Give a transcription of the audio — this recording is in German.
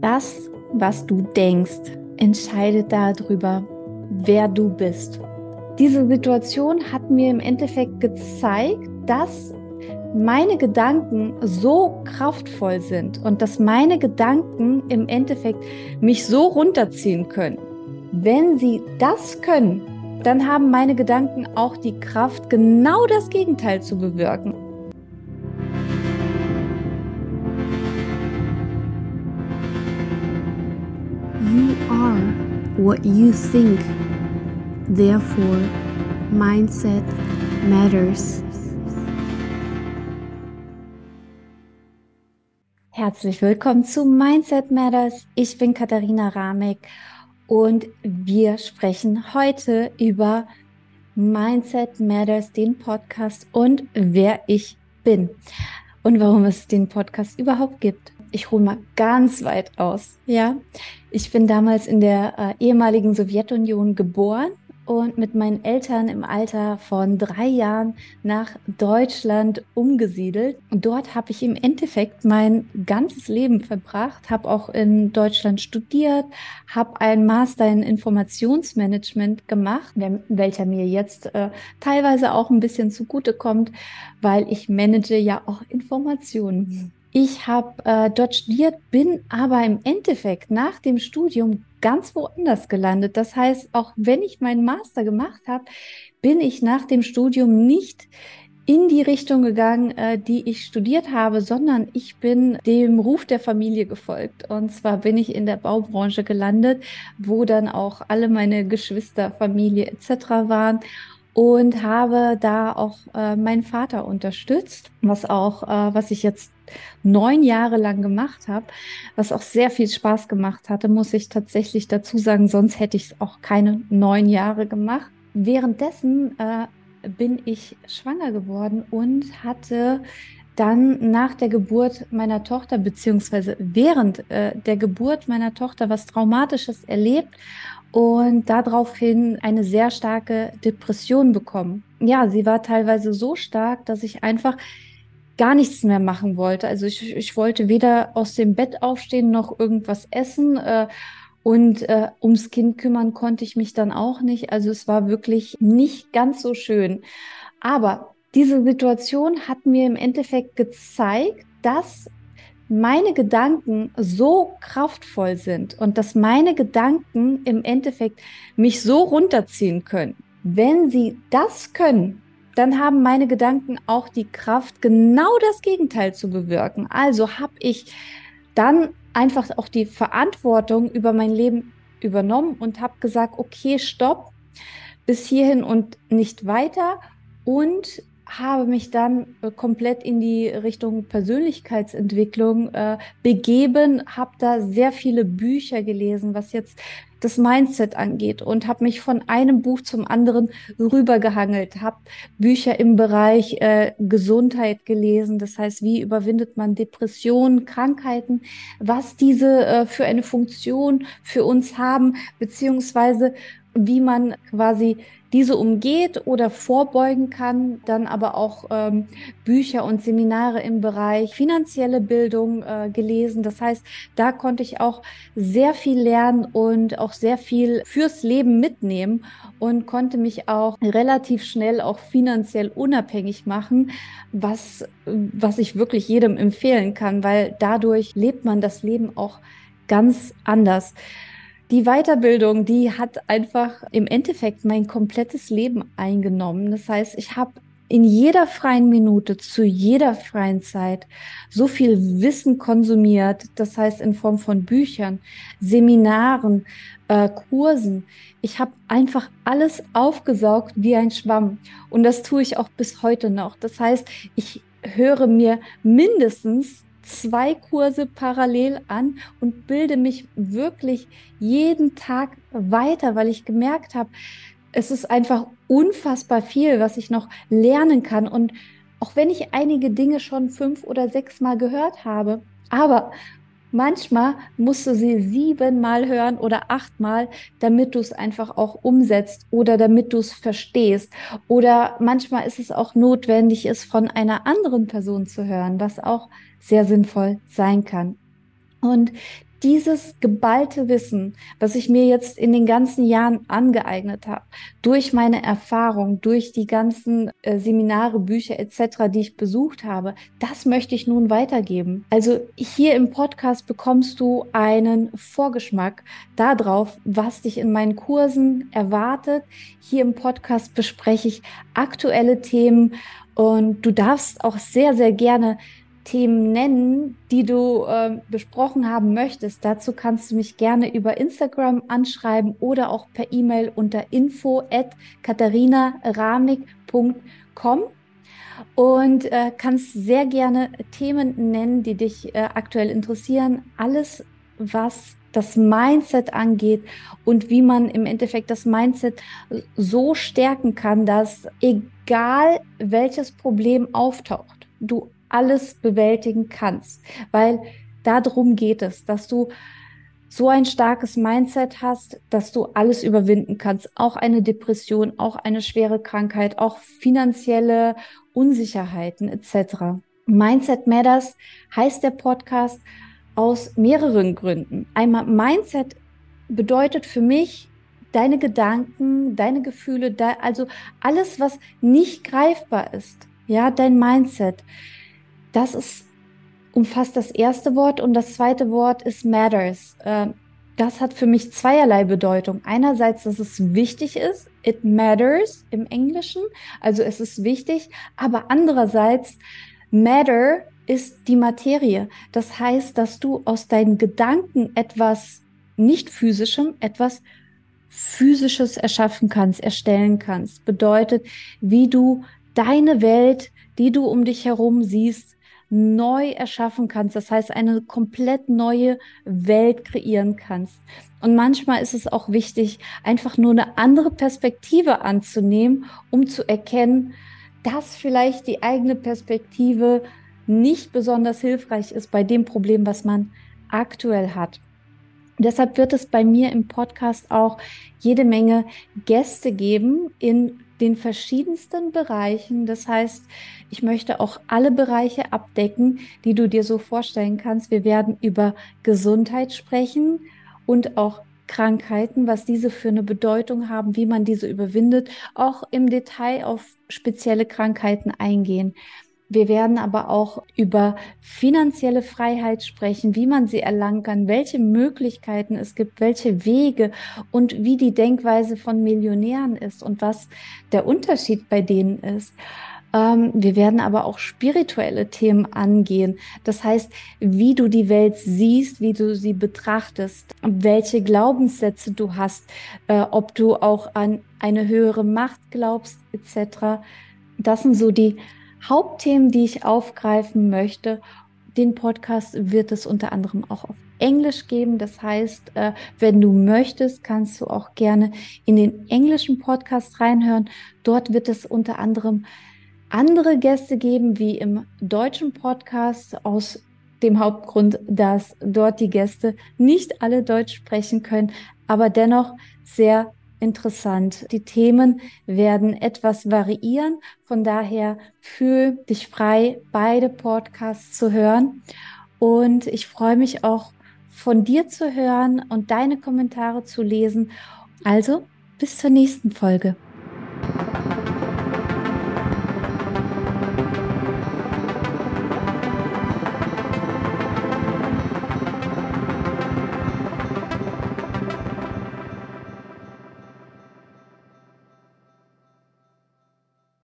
Das, was du denkst, entscheidet darüber, wer du bist. Diese Situation hat mir im Endeffekt gezeigt, dass meine Gedanken so kraftvoll sind und dass meine Gedanken im Endeffekt mich so runterziehen können. Wenn sie das können, dann haben meine Gedanken auch die Kraft, genau das Gegenteil zu bewirken. What you think. Therefore, mindset matters. Herzlich willkommen zu Mindset Matters. Ich bin Katharina Ramek und wir sprechen heute über Mindset Matters, den Podcast und wer ich bin und warum es den Podcast überhaupt gibt ich hole mal ganz weit aus. Ja, ich bin damals in der äh, ehemaligen Sowjetunion geboren und mit meinen Eltern im Alter von drei Jahren nach Deutschland umgesiedelt. Und dort habe ich im Endeffekt mein ganzes Leben verbracht, habe auch in Deutschland studiert, habe einen Master in Informationsmanagement gemacht, welcher mir jetzt äh, teilweise auch ein bisschen zugutekommt, weil ich manage ja auch Informationen. Ich habe äh, dort studiert, bin aber im Endeffekt nach dem Studium ganz woanders gelandet. Das heißt, auch wenn ich meinen Master gemacht habe, bin ich nach dem Studium nicht in die Richtung gegangen, äh, die ich studiert habe, sondern ich bin dem Ruf der Familie gefolgt. Und zwar bin ich in der Baubranche gelandet, wo dann auch alle meine Geschwister, Familie etc. waren und habe da auch äh, meinen Vater unterstützt, was auch, äh, was ich jetzt neun Jahre lang gemacht habe, was auch sehr viel Spaß gemacht hatte, muss ich tatsächlich dazu sagen, sonst hätte ich es auch keine neun Jahre gemacht. Währenddessen äh, bin ich schwanger geworden und hatte dann nach der Geburt meiner Tochter, beziehungsweise während äh, der Geburt meiner Tochter was Traumatisches erlebt und daraufhin eine sehr starke Depression bekommen. Ja, sie war teilweise so stark, dass ich einfach gar nichts mehr machen wollte. Also ich, ich wollte weder aus dem Bett aufstehen noch irgendwas essen. Äh, und äh, ums Kind kümmern konnte ich mich dann auch nicht. Also es war wirklich nicht ganz so schön. Aber diese Situation hat mir im Endeffekt gezeigt, dass meine Gedanken so kraftvoll sind und dass meine Gedanken im Endeffekt mich so runterziehen können. Wenn sie das können, dann haben meine Gedanken auch die Kraft, genau das Gegenteil zu bewirken. Also habe ich dann einfach auch die Verantwortung über mein Leben übernommen und habe gesagt, okay, stopp, bis hierhin und nicht weiter. Und habe mich dann äh, komplett in die Richtung Persönlichkeitsentwicklung äh, begeben, habe da sehr viele Bücher gelesen, was jetzt das Mindset angeht und habe mich von einem Buch zum anderen rübergehangelt, habe Bücher im Bereich äh, Gesundheit gelesen, das heißt, wie überwindet man Depressionen, Krankheiten, was diese äh, für eine Funktion für uns haben, beziehungsweise wie man quasi diese umgeht oder vorbeugen kann, dann aber auch ähm, Bücher und Seminare im Bereich finanzielle Bildung äh, gelesen. Das heißt, da konnte ich auch sehr viel lernen und auch sehr viel fürs Leben mitnehmen und konnte mich auch relativ schnell auch finanziell unabhängig machen, was, was ich wirklich jedem empfehlen kann, weil dadurch lebt man das Leben auch ganz anders. Die Weiterbildung, die hat einfach im Endeffekt mein komplettes Leben eingenommen. Das heißt, ich habe in jeder freien Minute, zu jeder freien Zeit so viel Wissen konsumiert. Das heißt, in Form von Büchern, Seminaren, äh, Kursen. Ich habe einfach alles aufgesaugt wie ein Schwamm. Und das tue ich auch bis heute noch. Das heißt, ich höre mir mindestens zwei Kurse parallel an und bilde mich wirklich jeden Tag weiter, weil ich gemerkt habe, es ist einfach unfassbar viel, was ich noch lernen kann. Und auch wenn ich einige Dinge schon fünf oder sechs Mal gehört habe, aber manchmal musst du sie siebenmal hören oder achtmal, damit du es einfach auch umsetzt oder damit du es verstehst. Oder manchmal ist es auch notwendig, es von einer anderen Person zu hören, was auch sehr sinnvoll sein kann. Und dieses geballte Wissen, was ich mir jetzt in den ganzen Jahren angeeignet habe, durch meine Erfahrung, durch die ganzen äh, Seminare, Bücher etc., die ich besucht habe, das möchte ich nun weitergeben. Also hier im Podcast bekommst du einen Vorgeschmack darauf, was dich in meinen Kursen erwartet. Hier im Podcast bespreche ich aktuelle Themen und du darfst auch sehr, sehr gerne Themen nennen, die du äh, besprochen haben möchtest. Dazu kannst du mich gerne über Instagram anschreiben oder auch per E-Mail unter info at und äh, kannst sehr gerne Themen nennen, die dich äh, aktuell interessieren. Alles, was das Mindset angeht und wie man im Endeffekt das Mindset so stärken kann, dass egal welches Problem auftaucht, du alles bewältigen kannst, weil darum geht es, dass du so ein starkes Mindset hast, dass du alles überwinden kannst, auch eine Depression, auch eine schwere Krankheit, auch finanzielle Unsicherheiten etc. Mindset Matters heißt der Podcast aus mehreren Gründen. Einmal Mindset bedeutet für mich deine Gedanken, deine Gefühle, also alles, was nicht greifbar ist. Ja, dein Mindset. Das ist, umfasst das erste Wort und das zweite Wort ist matters. Ähm, das hat für mich zweierlei Bedeutung. Einerseits, dass es wichtig ist, it matters im Englischen, also es ist wichtig, aber andererseits, matter ist die Materie. Das heißt, dass du aus deinen Gedanken etwas nicht physischem, etwas physisches erschaffen kannst, erstellen kannst. Bedeutet, wie du deine Welt, die du um dich herum siehst, neu erschaffen kannst. Das heißt, eine komplett neue Welt kreieren kannst. Und manchmal ist es auch wichtig, einfach nur eine andere Perspektive anzunehmen, um zu erkennen, dass vielleicht die eigene Perspektive nicht besonders hilfreich ist bei dem Problem, was man aktuell hat. Deshalb wird es bei mir im Podcast auch jede Menge Gäste geben in den verschiedensten Bereichen. Das heißt, ich möchte auch alle Bereiche abdecken, die du dir so vorstellen kannst. Wir werden über Gesundheit sprechen und auch Krankheiten, was diese für eine Bedeutung haben, wie man diese überwindet, auch im Detail auf spezielle Krankheiten eingehen. Wir werden aber auch über finanzielle Freiheit sprechen, wie man sie erlangen kann, welche Möglichkeiten es gibt, welche Wege und wie die Denkweise von Millionären ist und was der Unterschied bei denen ist. Ähm, wir werden aber auch spirituelle Themen angehen. Das heißt, wie du die Welt siehst, wie du sie betrachtest, welche Glaubenssätze du hast, äh, ob du auch an eine höhere Macht glaubst, etc. Das sind so die Hauptthemen, die ich aufgreifen möchte. Den Podcast wird es unter anderem auch auf Englisch geben. Das heißt, äh, wenn du möchtest, kannst du auch gerne in den englischen Podcast reinhören. Dort wird es unter anderem andere Gäste geben, wie im deutschen Podcast aus dem Hauptgrund, dass dort die Gäste nicht alle Deutsch sprechen können, aber dennoch sehr interessant. Die Themen werden etwas variieren. Von daher fühl dich frei, beide Podcasts zu hören. Und ich freue mich auch von dir zu hören und deine Kommentare zu lesen. Also bis zur nächsten Folge.